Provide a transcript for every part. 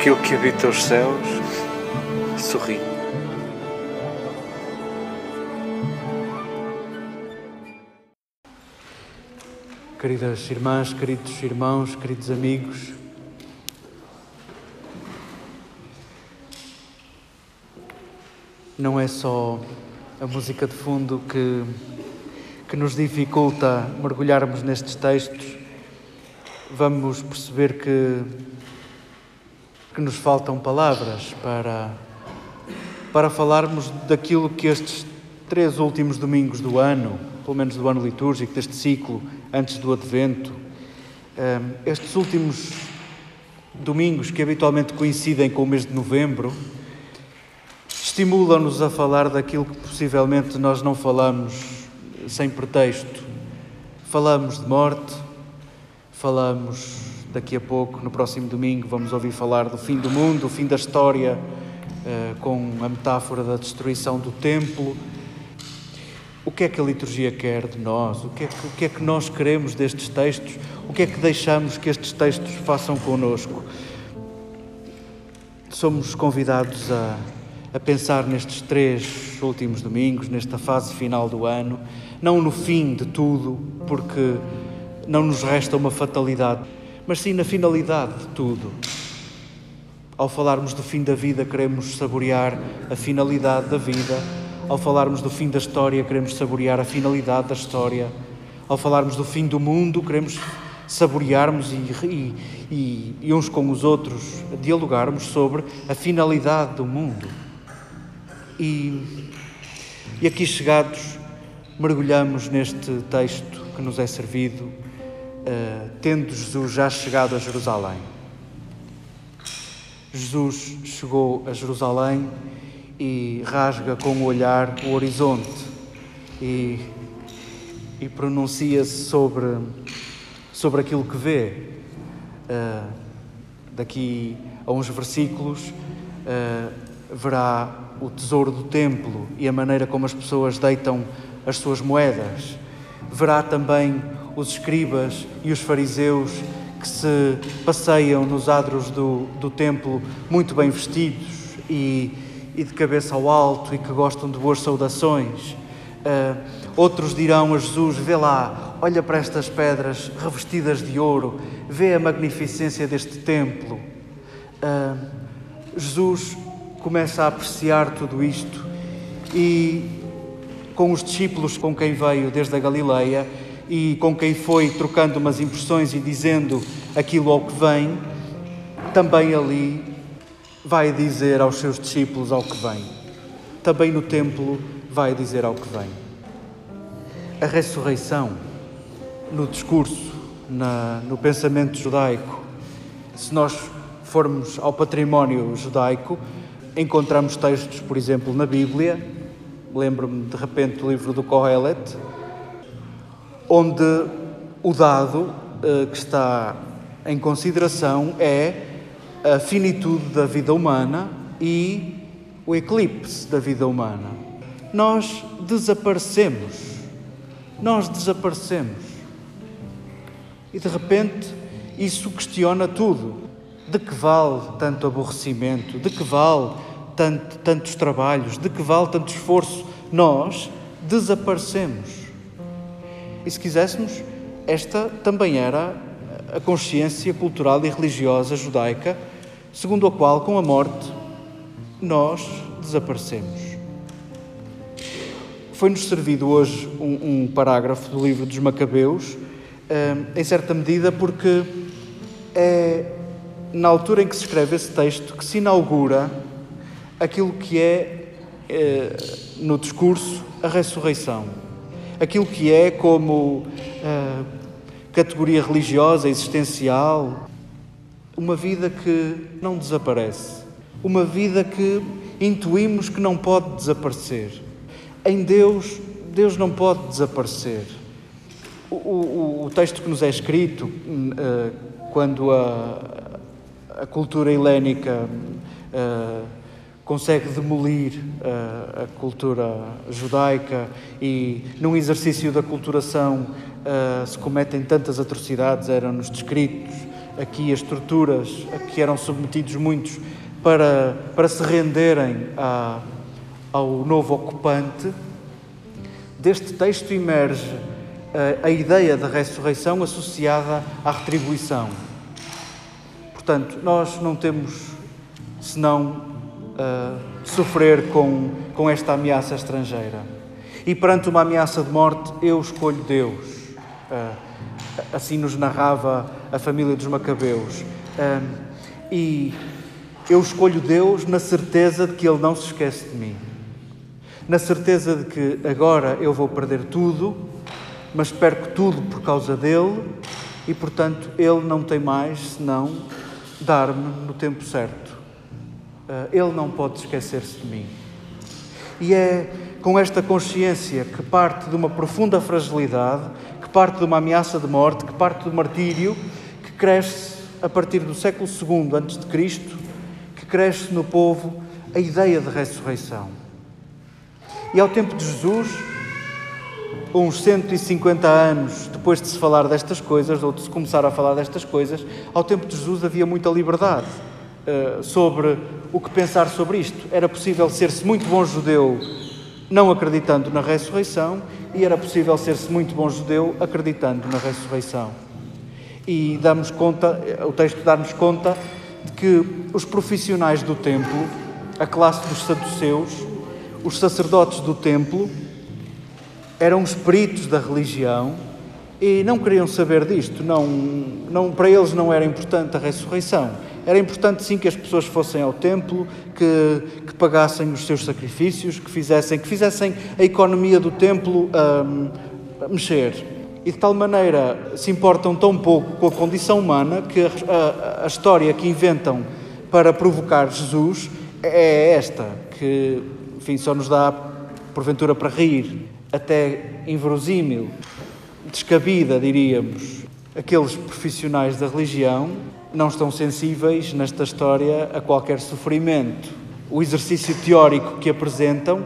aquilo que habita os céus sorri. Queridas irmãs, queridos irmãos, queridos amigos, não é só a música de fundo que, que nos dificulta mergulharmos nestes textos, vamos perceber que, que nos faltam palavras para, para falarmos daquilo que estes três últimos domingos do ano, pelo menos do ano litúrgico, deste ciclo antes do Advento, hum, estes últimos domingos que habitualmente coincidem com o mês de novembro, estimulam-nos a falar daquilo que possivelmente nós não falamos sem pretexto. Falamos de morte, falamos daqui a pouco, no próximo domingo, vamos ouvir falar do fim do mundo, do fim da história, eh, com a metáfora da destruição do templo. O que é que a liturgia quer de nós? O que, é que, o que é que nós queremos destes textos? O que é que deixamos que estes textos façam connosco? Somos convidados a a pensar nestes três últimos domingos, nesta fase final do ano, não no fim de tudo, porque não nos resta uma fatalidade, mas sim na finalidade de tudo. Ao falarmos do fim da vida, queremos saborear a finalidade da vida. Ao falarmos do fim da história, queremos saborear a finalidade da história. Ao falarmos do fim do mundo, queremos saborearmos e, e, e, e uns com os outros dialogarmos sobre a finalidade do mundo. E, e aqui chegados, mergulhamos neste texto que nos é servido, uh, tendo Jesus já chegado a Jerusalém. Jesus chegou a Jerusalém e rasga com o olhar o horizonte e, e pronuncia-se sobre, sobre aquilo que vê. Uh, daqui a uns versículos uh, verá o tesouro do templo e a maneira como as pessoas deitam as suas moedas. Verá também os escribas e os fariseus que se passeiam nos adros do, do templo muito bem vestidos e, e de cabeça ao alto e que gostam de boas saudações. Uh, outros dirão a Jesus: Vê lá, olha para estas pedras revestidas de ouro, vê a magnificência deste templo. Uh, Jesus começa a apreciar tudo isto e com os discípulos com quem veio desde a Galileia e com quem foi trocando umas impressões e dizendo aquilo ao que vem, também ali vai dizer aos seus discípulos ao que vem. Também no templo vai dizer ao que vem. A ressurreição no discurso, na, no pensamento judaico, se nós formos ao património judaico, encontramos textos, por exemplo, na Bíblia, lembro-me de repente do livro do Kohelet, onde o dado eh, que está em consideração é a finitude da vida humana e o eclipse da vida humana. Nós desaparecemos. Nós desaparecemos. E de repente isso questiona tudo. De que vale tanto aborrecimento? De que vale tanto, tantos trabalhos? De que vale tanto esforço? Nós desaparecemos. E se quiséssemos, esta também era a consciência cultural e religiosa judaica, segundo a qual, com a morte, nós desaparecemos. Foi-nos servido hoje um, um, parágrafo do livro dos Macabeus, eh, em certa medida, porque é na altura em que se escreve esse texto, que se inaugura aquilo que é, é no discurso, a ressurreição. Aquilo que é como uh, categoria religiosa, existencial, uma vida que não desaparece, uma vida que intuímos que não pode desaparecer. Em Deus, Deus não pode desaparecer. O, o, o texto que nos é escrito, uh, quando a, a cultura helénica uh, consegue demolir uh, a cultura judaica e, num exercício da culturação, uh, se cometem tantas atrocidades, eram-nos descritos aqui as estruturas a que eram submetidos muitos para, para se renderem a, ao novo ocupante, deste texto emerge a, a ideia da ressurreição associada à retribuição. Portanto, nós não temos senão uh, sofrer com, com esta ameaça estrangeira. E perante uma ameaça de morte, eu escolho Deus. Uh, assim nos narrava a família dos Macabeus. Uh, e eu escolho Deus na certeza de que Ele não se esquece de mim. Na certeza de que agora eu vou perder tudo, mas perco tudo por causa dele e, portanto, Ele não tem mais senão dar-me no tempo certo. Ah, ele não pode esquecer-se de mim. E é com esta consciência que parte de uma profunda fragilidade, que parte de uma ameaça de morte, que parte do martírio, que cresce a partir do século II antes de Cristo, que cresce no povo a ideia de ressurreição. E ao tempo de Jesus, uns 150 anos depois de se falar destas coisas, ou de se começar a falar destas coisas, ao tempo de Jesus havia muita liberdade uh, sobre o que pensar sobre isto. Era possível ser-se muito bom judeu não acreditando na ressurreição, e era possível ser-se muito bom judeu acreditando na ressurreição. E damos conta, o texto dá-nos conta de que os profissionais do templo, a classe dos saduceus, os sacerdotes do templo, eram os peritos da religião e não queriam saber disto. Não, não, para eles não era importante a ressurreição. Era importante sim que as pessoas fossem ao templo, que, que pagassem os seus sacrifícios, que fizessem, que fizessem a economia do templo um, mexer. E de tal maneira se importam tão pouco com a condição humana que a, a, a história que inventam para provocar Jesus é esta, que enfim, só nos dá porventura para rir até inverosímil, descabida, diríamos. Aqueles profissionais da religião não estão sensíveis nesta história a qualquer sofrimento. O exercício teórico que apresentam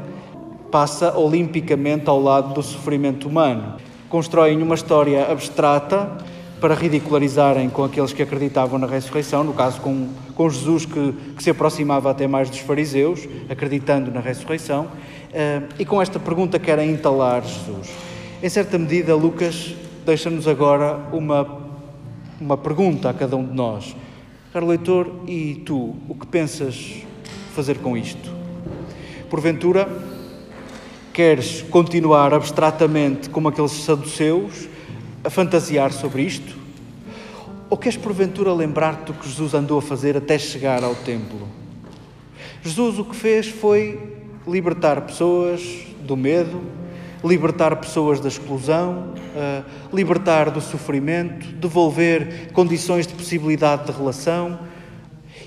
passa olimpicamente ao lado do sofrimento humano. Constroem uma história abstrata para ridicularizarem com aqueles que acreditavam na ressurreição, no caso com, com Jesus, que, que se aproximava até mais dos fariseus, acreditando na ressurreição, Uh, e com esta pergunta querem entalar Jesus. Em certa medida, Lucas deixa-nos agora uma, uma pergunta a cada um de nós. Caro leitor, e tu, o que pensas fazer com isto? Porventura, queres continuar abstratamente como aqueles saduceus a fantasiar sobre isto? Ou queres porventura lembrar-te do que Jesus andou a fazer até chegar ao templo? Jesus o que fez foi libertar pessoas do medo, libertar pessoas da exclusão, uh, libertar do sofrimento, devolver condições de possibilidade de relação.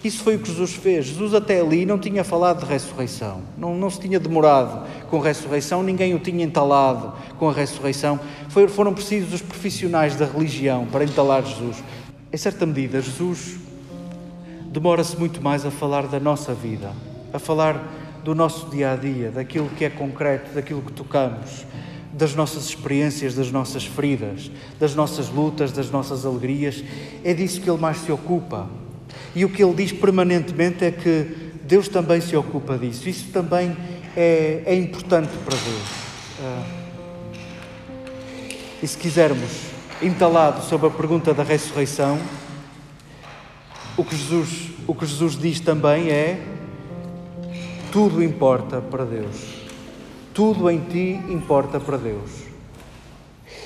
Isso foi o que Jesus fez. Jesus até ali não tinha falado de ressurreição, não, não se tinha demorado com a ressurreição, ninguém o tinha entalado com a ressurreição. Foi, foram precisos os profissionais da religião para entalar Jesus. Em certa medida, Jesus demora-se muito mais a falar da nossa vida, a falar do nosso dia a dia, daquilo que é concreto, daquilo que tocamos, das nossas experiências, das nossas feridas, das nossas lutas, das nossas alegrias. É disso que ele mais se ocupa. E o que ele diz permanentemente é que Deus também se ocupa disso. Isso também é, é importante para Deus. Ah, e se quisermos, entalado sobre a pergunta da ressurreição, o que Jesus, o que Jesus diz também é tudo importa para Deus. Tudo em ti importa para Deus.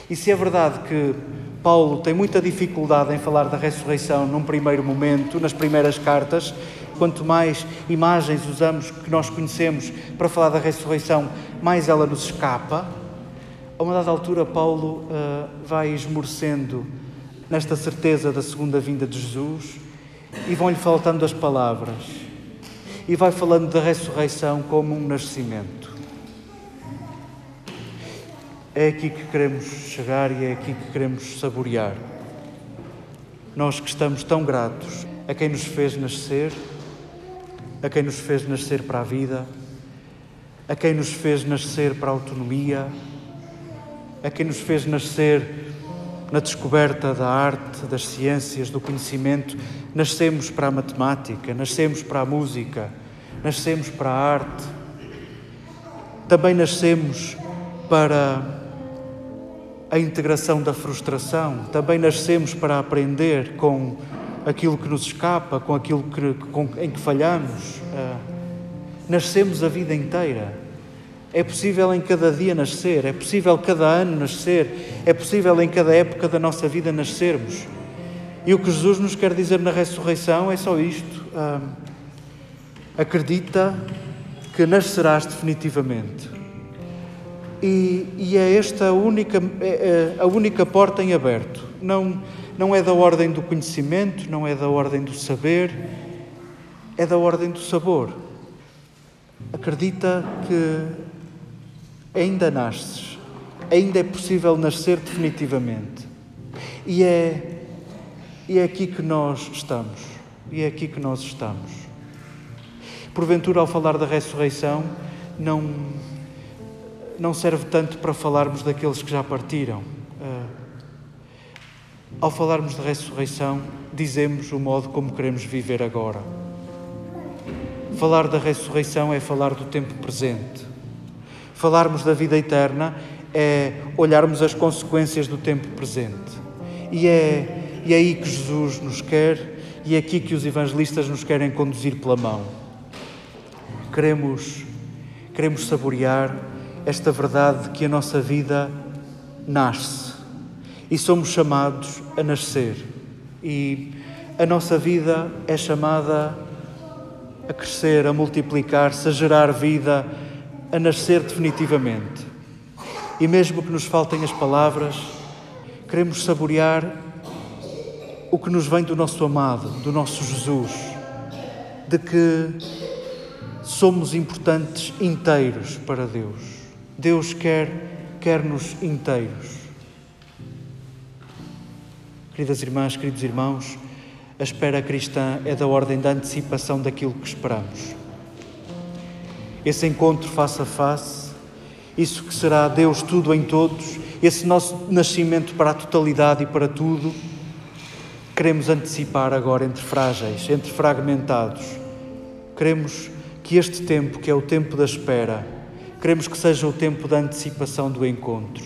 E se é verdade que Paulo tem muita dificuldade em falar da ressurreição num primeiro momento, nas primeiras cartas, quanto mais imagens usamos que nós conhecemos para falar da ressurreição, mais ela nos escapa. A uma dada altura, Paulo uh, vai esmorecendo nesta certeza da segunda vinda de Jesus e vão-lhe faltando as palavras e vai falando da ressurreição como um nascimento. É aqui que queremos chegar e é aqui que queremos saborear. Nós que estamos tão gratos a quem nos fez nascer, a quem nos fez nascer para a vida, a quem nos fez nascer para a autonomia, a quem nos fez nascer na descoberta da arte, das ciências, do conhecimento, nascemos para a matemática, nascemos para a música, nascemos para a arte. Também nascemos para a integração da frustração, também nascemos para aprender com aquilo que nos escapa, com aquilo que, com, em que falhamos. Uh, nascemos a vida inteira. É possível em cada dia nascer, é possível cada ano nascer, é possível em cada época da nossa vida nascermos. E o que Jesus nos quer dizer na ressurreição é só isto: acredita que nascerás definitivamente. E, e é esta a única, é, é a única porta em aberto. Não, não é da ordem do conhecimento, não é da ordem do saber, é da ordem do sabor. Acredita que ainda nasces, ainda é possível nascer definitivamente. E é, e é aqui que nós estamos. E é aqui que nós estamos. Porventura, ao falar da ressurreição, não, não serve tanto para falarmos daqueles que já partiram ao falarmos de ressurreição, dizemos o modo como queremos viver agora. Falar da ressurreição é falar do tempo presente. Falarmos da vida eterna é olharmos as consequências do tempo presente. E é, e é aí que Jesus nos quer e é aqui que os evangelistas nos querem conduzir pela mão. Queremos, queremos saborear esta verdade de que a nossa vida nasce e somos chamados a nascer. E a nossa vida é chamada a crescer, a multiplicar-se, a gerar vida, a nascer definitivamente. E mesmo que nos faltem as palavras, queremos saborear o que nos vem do nosso amado, do nosso Jesus, de que somos importantes inteiros para Deus. Deus quer quer-nos inteiros. Queridas irmãs, queridos irmãos, a espera cristã é da ordem da antecipação daquilo que esperamos. Esse encontro face a face, isso que será Deus tudo em todos, esse nosso nascimento para a totalidade e para tudo, queremos antecipar agora entre frágeis, entre fragmentados. Queremos que este tempo, que é o tempo da espera, queremos que seja o tempo da antecipação do encontro.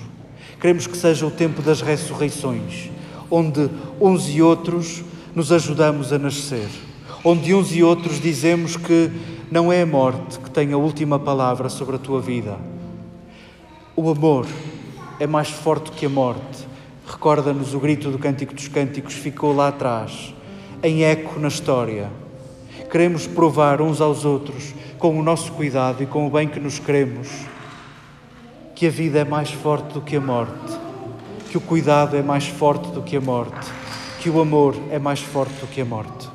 Queremos que seja o tempo das ressurreições onde uns e outros nos ajudamos a nascer, onde uns e outros dizemos que não é a morte que tem a última palavra sobre a tua vida. O amor é mais forte que a morte. Recorda-nos o grito do Cântico dos Cânticos, ficou lá atrás, em eco na história. Queremos provar uns aos outros, com o nosso cuidado e com o bem que nos queremos, que a vida é mais forte do que a morte que o cuidado é mais forte do que a morte, que o amor é mais forte do que a morte.